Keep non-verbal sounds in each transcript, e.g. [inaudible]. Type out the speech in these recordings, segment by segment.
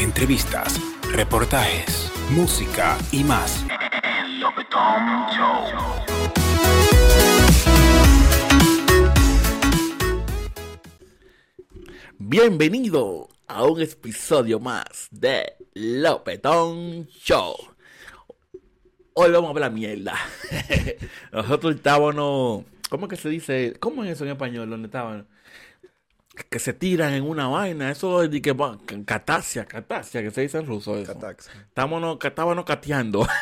entrevistas, reportajes, música y más. Bienvenido a un episodio más de Lopetón Show. Hoy vamos a hablar mierda. [laughs] Nosotros estábamos, ¿cómo que se dice? ¿Cómo es eso en español? ¿Dónde estaban? Que se tiran en una vaina, eso es de que catasia, catasia, que se dice en ruso eso. Catax. Estábamos, estábamos cateando. [laughs]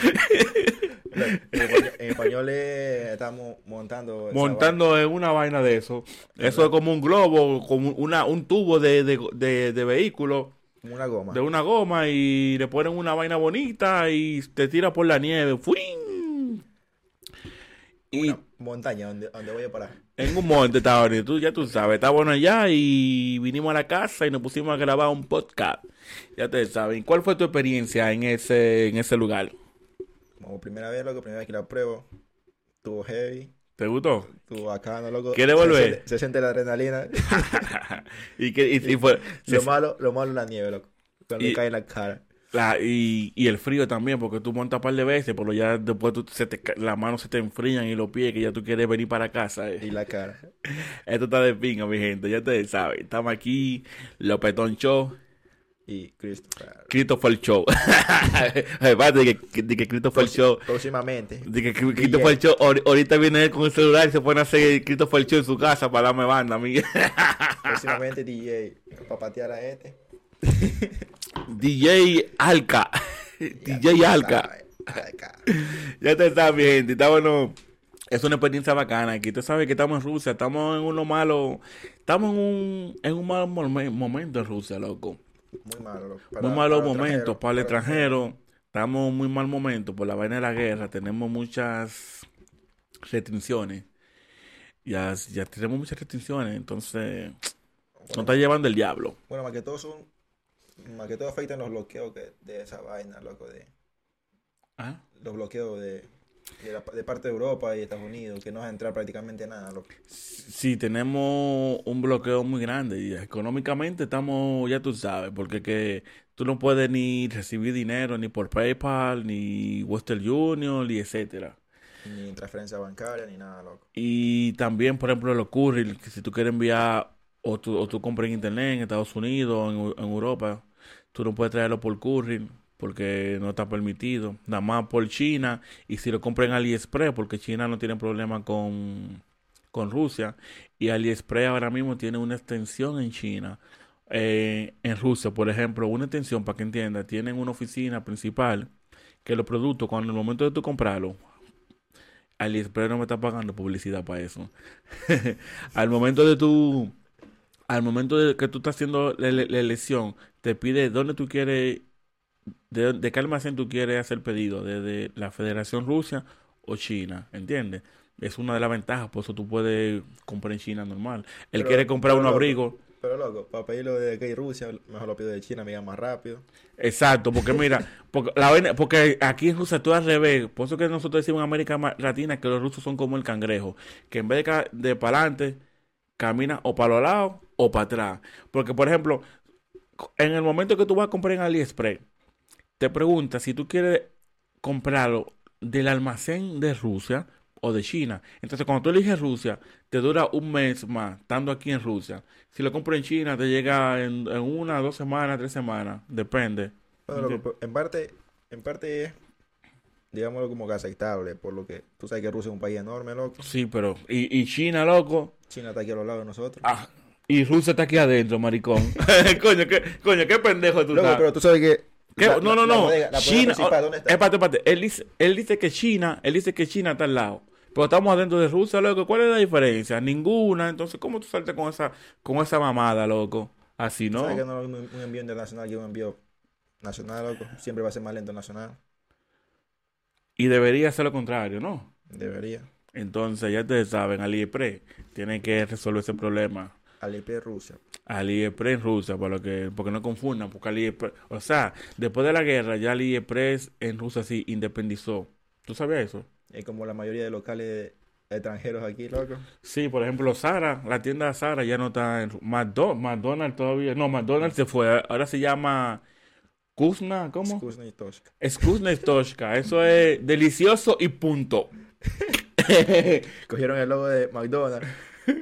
[laughs] En español, en español es- estamos montando. montando en una vaina de eso. Eso es como un globo, como una, un tubo de, de, de, de vehículo, Una goma. de una goma, y le ponen una vaina bonita y te tira por la nieve. ¡Fuin! Y Una montaña donde, donde voy a parar. En un monte estaba bonito, tú, ya tú sabes, está bueno allá y vinimos a la casa y nos pusimos a grabar un podcast. Ya te saben, ¿cuál fue tu experiencia en ese, en ese lugar? Como primera vez, loco, primera vez que la pruebo. Tuvo heavy. ¿Te gustó? Tuvo bacano, loco. ¿Quieres volver? Se, siente la adrenalina. [laughs] y, que, y, y fue, lo se- malo, lo malo es la nieve, loco. Cuando Y- cae en la cara. La- y, y el frío también, porque tú montas un par de veces, pero ya después tú, se te, las manos se te enfrían y los pies, que ya tú quieres venir para casa. eh. Y la cara. [laughs] Esto está de pinga, mi gente, ya te saben. Estamos aquí, Lopetón Show, Y Christopher. Christopher Show. [laughs] Aparte de que, de que Christopher Show, Próximamente. de que Christopher Show, ahor- ahorita viene él con el celular y se pone a hacer Christopher Show en su casa para darme banda [laughs] a mí. Próximamente DJ. Para patear a este. DJ Alca. DJ Alca. Ya te sabes, mi gente. Está bueno. Es una experiencia bacana. Aquí tú sabes que estamos en Rusia. Estamos en uno malo. Estamos en un, en un mal momen- momento en Rusia, loco. Muy malo, loco. muy Para- malos para momentos extranjero, para el para extranjero. Estamos en muy mal momento por la vaina de la guerra. Tenemos muchas restricciones. Ya, ya tenemos muchas restricciones. Entonces, nos está llevando el diablo. Bueno, más que todo son. Más que todo afectan los bloqueos que, de esa vaina, loco. De, ¿Ah? los bloqueos de, de, la- de parte de Europa y Estados Unidos, que no va a entrar prácticamente nada, loco. Sí, tenemos un bloqueo muy grande y económicamente estamos, ya tú sabes, porque que tú no puedes ni recibir dinero ni por PayPal, ni Western Union, ni etcétera. Ni transferencia bancaria, ni nada, loco. Y también, por ejemplo, los courier, que si tú quieres enviar o tú, o tú compras en internet en Estados Unidos, en, en Europa, tú no puedes traerlo por courier porque no está permitido. Nada más por China y si lo compras en AliExpress, porque China no tiene problema con, con Rusia y AliExpress ahora mismo tiene una extensión en China. Eh, en Rusia, por ejemplo, una extensión, para que entiendas, tienen una oficina principal que los productos, cuando en el momento de tú comprarlo, AliExpress no me está pagando publicidad para eso. [laughs] al momento de tu, al momento de que tú estás haciendo la, la- la elección, te pide dónde tú quieres, de, de qué almacén tú quieres hacer pedido, desde la Federación Rusia o China, ¿entiendes? Es una de las ventajas, por eso tú puedes comprar en China normal. Él Pero- quiere comprar un loco, abrigo. Pero, loco, para pedirlo de aquí Rusia, mejor lo pido de China, me llega más rápido. Exacto, porque mira, [laughs] porque, la porque aquí en Rusia tú al revés, por eso que nosotros decimos en América Latina que los rusos son como el cangrejo, que en vez de, de para adelante, camina o para los lados o para atrás. Porque, por ejemplo, en el momento que tú vas a comprar en AliExpress, te pregunta si tú quieres comprarlo del almacén de Rusia o de China. Entonces, cuando tú eliges Rusia, te dura un mes más estando aquí en Rusia. Si lo compras en China, te llega en, en una, dos semanas, tres semanas, depende. Bueno, en parte, en parte es, digámoslo como que aceptable, por lo que tú sabes que Rusia es un país enorme, loco. Sí, pero. Y, y China, loco. China está aquí a los lados de nosotros. Ah, y Rusia está aquí adentro, maricón. [laughs] coño, qué, coño, qué pendejo tú Loco, estás. pero tú sabes que... ¿Qué? la- no, no, la- no. bodega- la bodega China. ¿dónde está? Espérate, espérate. Él dice, él dice que China, él dice que China está al lado. Pero estamos adentro de Rusia, loco. ¿Cuál es la diferencia? Ninguna. Entonces, ¿cómo tú saltas con esa, con esa mamada, loco? Así, ¿no? sabes que no es un, un envío internacional que un envío nacional, loco. Siempre va a ser más lento nacional. Y debería ser lo contrario, ¿no? Debería. Entonces, ya ustedes saben, AliExpress tiene que resolver ese problema. Alipay Rusia. AliExpress en Rusia, para lo que, porque no confundan, porque AliExpress, o sea, después de la guerra ya AliExpress en Rusia sí independizó. ¿Tú sabías eso? Es como la mayoría de locales extranjeros aquí, loco. Sí, por ejemplo, Sara, la tienda Sara ya no está en McDo- McDonald's todavía. No, McDonald's se fue. Ahora se llama Kuzna, ¿cómo? Skuzna y Toshka. Skuzna Stoshka. Eso es delicioso y punto. [laughs] [laughs] Cogieron el logo de McDonald's,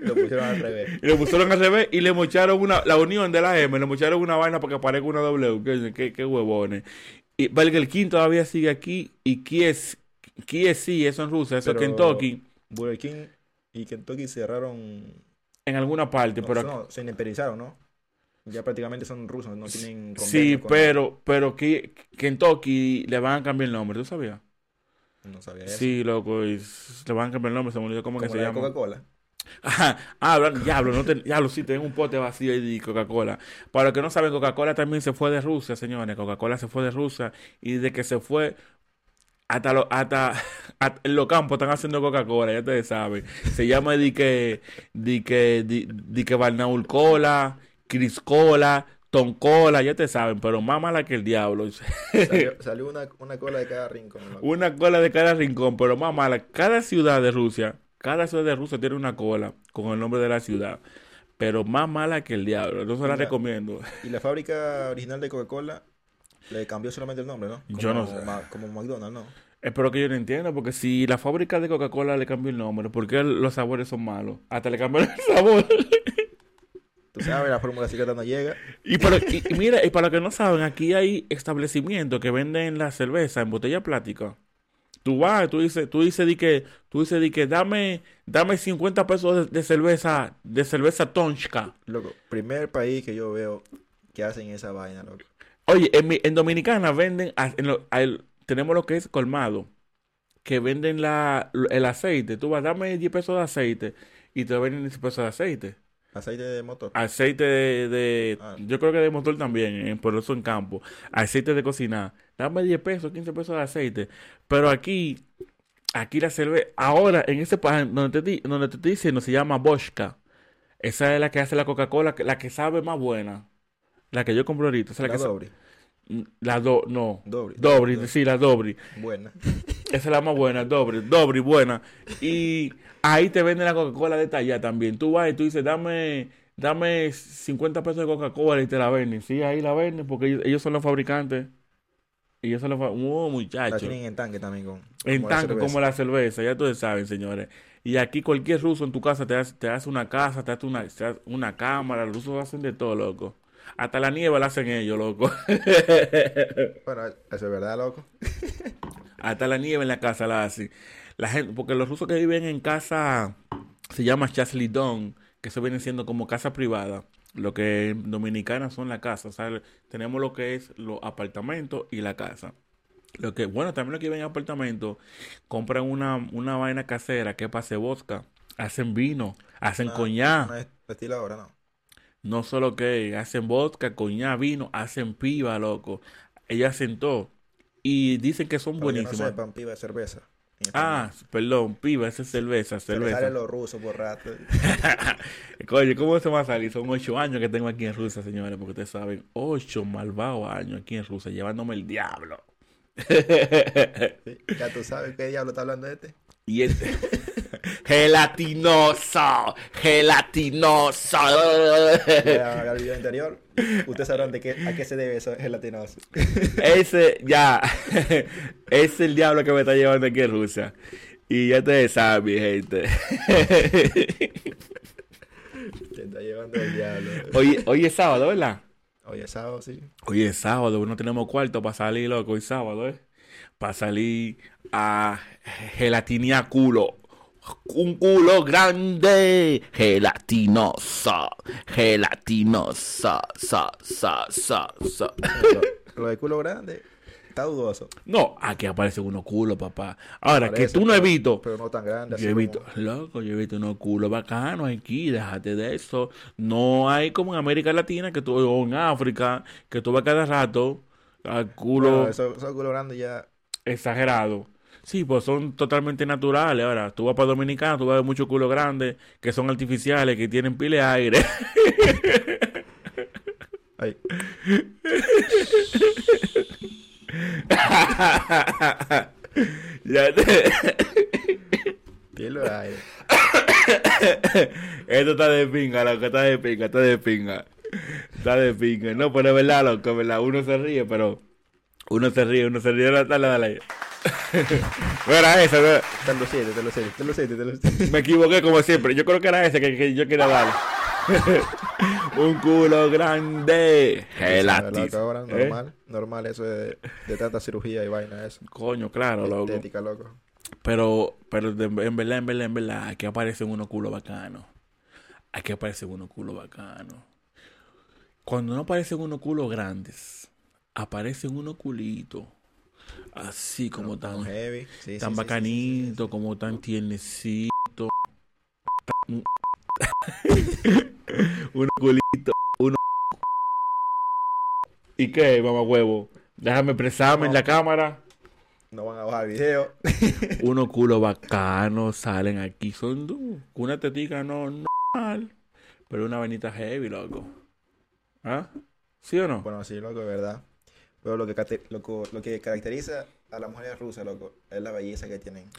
lo pusieron al revés. [laughs] Y le pusieron al revés y le mocharon una, la unión de la M, le mocharon una vaina para que parezca una W. Qué, qué, huevones. Y Burger King todavía sigue aquí y KFC, KFC, eso en Rusia, eso en Kentucky, Burger King y Kentucky cerraron. en alguna parte, No, pero no, se independerizaron, ¿no? Ya prácticamente son rusos, no tienen sí, con- pero, pero que Kentucky le van a cambiar el nombre, ¿tú sabías? No sabía eso. Sí, loco, y le van a cambiar el nombre, se me olvidó cómo, que se llama. Coca-Cola. Ajá. Ah, hablan- diablo, no te- diablo, sí, tengo un pote vacío ahí de Coca-Cola. Para los que no saben, Coca-Cola también se fue de Rusia, señores. Coca-Cola se fue de Rusia y de que se fue hasta, lo- hasta, [laughs] hasta en los campos están haciendo Coca-Cola, ya ustedes saben. Se llama di que, di que, di, di que Barnaul Cola, Cris Cola, Ton Cola, ya te saben, pero más mala que el diablo. Salió, [laughs] salió una, una cola de cada rincón. Una cola de cada rincón, pero más mala. Cada ciudad de Rusia, cada ciudad de Rusia tiene una cola con el nombre de la ciudad. Pero más mala que el diablo. No se la recomiendo. Y la fábrica original de Coca-Cola le cambió solamente el nombre, ¿no? Yo no sé. Como McDonald's, ¿no? Espero que yo no entienda, porque si la fábrica de Coca-Cola le cambió el nombre, ¿por qué los sabores son malos? Hasta le cambiaron el sabor. [laughs] Tú sabes, la fórmula secreta no llega. Y, para, y, y mira, y para los que no saben, aquí hay establecimientos que venden la cerveza en botella plástica. Tú vas, tú dices, tú dices di que, tú dices di que dame, dame 50 pesos de, de cerveza, de cerveza Tonchka. Loco, primer país que yo veo que hacen esa vaina, loco. Oye, en, mi- en Dominicana venden, en lo- tenemos lo que es colmado, que venden la, el aceite. Tú vas, dame 10 pesos de aceite y te venden 10 pesos de aceite. Aceite de motor. Aceite de, de- Ah. yo creo que de motor también, eh, por eso en campo. Aceite de cocinar. Dame 10 pesos, 15 pesos de aceite. Pero aquí, aquí la cerveza, ahora en ese país donde te, di- donde te estoy diciendo se llama Boschka. Esa es la que hace la Coca-Cola, que- la que sabe más buena. La que yo compro ahorita. Esa la, La que sa- Dobry. La do, no. Dobry, Dobry. sí, la Dobry. Buena. [laughs] Esa es la más buena, Dobry, Dobry, buena. Y ahí te venden la Coca-Cola detallada también. Tú vas y tú dices, dame, dame 50 pesos de Coca-Cola y te la venden. Sí, ahí la venden porque ellos, ellos son los fabricantes. Ellos son los fabricantes. Oh, La muchachos. tienen en tanque también con. En como la tanque cerveza. como la cerveza, ya ustedes saben, señores. Y aquí cualquier ruso en tu casa te hace, te hace una casa, te hace una, te hace una cámara. Los rusos hacen de todo, loco. Hasta la nieve la hacen ellos, loco. [laughs] Bueno, eso es verdad, loco. [laughs] Hasta la nieve en la casa la hacen. La gente, porque los rusos que viven en casa se llama chaslidón, que eso viene siendo como casa privada. Lo que en Dominicana son la casa. O sea, tenemos lo que es los apartamentos y la casa. Lo que, bueno, también los que viven en apartamentos compran una, una vaina casera que hacer vodka. Hacen vino, hacen Una- coñac. una destiladora, ¿no? No solo que hacen vodka, coñac, vino, hacen piba, loco. Ellas hacen todo. Y dicen que son que no buenísimas. sepan, piba de cerveza. Ah, perdón, piba, esa es cerveza, Se cerveza. salen los rusos por rato. [laughs] Oye, ¿cómo se va a salir? Son ocho años que tengo aquí en Rusia, señores, porque ustedes saben, ocho malvados años aquí en Rusia, llevándome el diablo. [laughs] Ya tú sabes qué diablo está hablando este. Y este... [laughs] gelatinoso, gelatinoso. Voy a hacer el video anterior. Ustedes sabrán de qué, a qué se debe eso gelatinoso. Ese, ya, [laughs] es el diablo que me está llevando aquí en Rusia. Y ya ustedes saben, mi gente. [laughs] Te está llevando el diablo. Hoy, hoy es sábado, ¿verdad? Oye, sábado, sí. Hoy es sábado, no tenemos cuarto para salir, loco, hoy sábado, ¿eh? Para salir a gelatinear culo. Un culo grande, gelatinoso, gelatinoso, sa, sa, sa, sa. Lo, lo de culo grande está dudoso. No, aquí aparecen unos culos, papá. Ahora, que tú no pero- visto, Pero no tan grande. yo he como- loco, yo he visto unos culos bacanos aquí, déjate de eso. No hay como en América Latina, que tú, o en África, que tú vas cada rato al culo. Bueno, esos esos culos grandes ya. exagerado. Sí, pues son totalmente naturales. Ahora, tú vas para Dominicana, tú vas a ver muchos culos grandes que son artificiales, que tienen pile de aire. Ay, ya te- pilo de aire. Esto está de pinga, loco, está de pinga, está de pinga. Está de pinga. No, pero es verdad, loco, es verdad. Uno se ríe, pero. Uno se ríe, uno se ríe. Dale, dale, dale. No era ese, no- Te lo siete, te lo siete, te lo siete, te lo siete. me equivoqué como siempre. Yo creo que era ese que, que yo quería dar. [laughs] Un culo grande. Gelatis. Ahora, ¿Eh? normal, normal eso de, de tanta cirugía y vaina, eso. Coño, claro, loco. Estética, loco. Pero, pero de- en verdad, en verdad, en verdad, aquí aparecen unos culos bacanos. Aquí aparecen unos culos bacanos. Cuando no aparecen unos culos grandes, aparecen unos culitos. Así como tan, Heavy. Sí, tan sí, sí, sí, sí, sí, bacanitos, como tan tiernecitos. [laughs] Tan- unos culitos, unos... ¿Y qué, mamá huevo? Déjame expresarme en la cámara. No van a bajar el video. [laughs] unos culos bacanos salen aquí. Son du- una tetica no normal, pero una vainita heavy, loco. ¿Ah? ¿Sí o no? Bueno, sí, loco, de verdad. Pero lo que, loco, lo que caracteriza a las mujeres rusas, loco, es la belleza que tienen.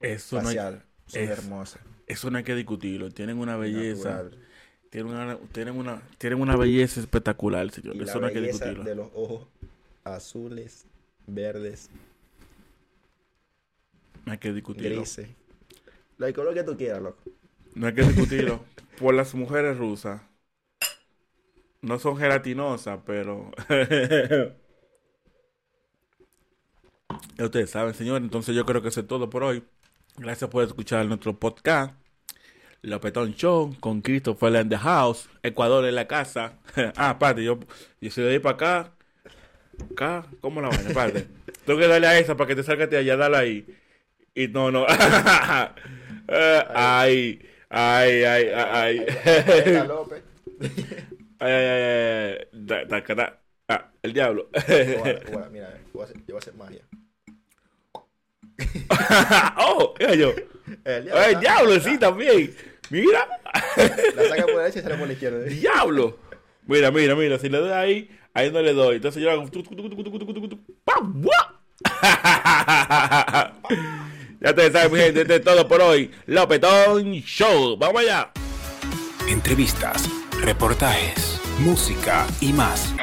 Eso no, hay, Facial. Son es- hermosas. eso no hay que discutirlo. Tienen una belleza. Tienen una, tienen, una, tienen una belleza espectacular, señor. Y Eso la no hay que belleza discutirlo. de los ojos azules, verdes, No hay que discutirlo. grises. Lo color que tú quieras, loco. No hay que discutirlo. [laughs] Por las mujeres rusas. No son gelatinosas, pero. [laughs] Ya Ustedes saben, señor. Entonces yo creo que eso es todo por hoy. Gracias por escuchar nuestro podcast. Lopetón Show con Christopher in the house. Ecuador en la casa. [laughs] ah, espérate, yo, yo soy de ahí para acá. Acá, ¿cómo la vaina? Espérate. [laughs] Tengo que darle a esa para que te salgas de allá, dale ahí. Y no, no. Ay, ay, ay, ay, ay. Ay, ay, ay, ay. Ah, el diablo. Mira, [laughs] eh, yo voy, a hacer, yo magia. [laughs] ¡Oh! Era yo. El diablo, sí, también. Mira. La saca por la derecha y sale por la izquierda. ¿eh? [laughs] ¡Diablo! Mira, mira, mira. Si le doy ahí, ahí no le doy. Entonces yo hago. ¡Pam! ya te saben, mi gente. Esto es todo por hoy. Lopetón Show. Vamos allá. Entrevistas, reportajes música y más.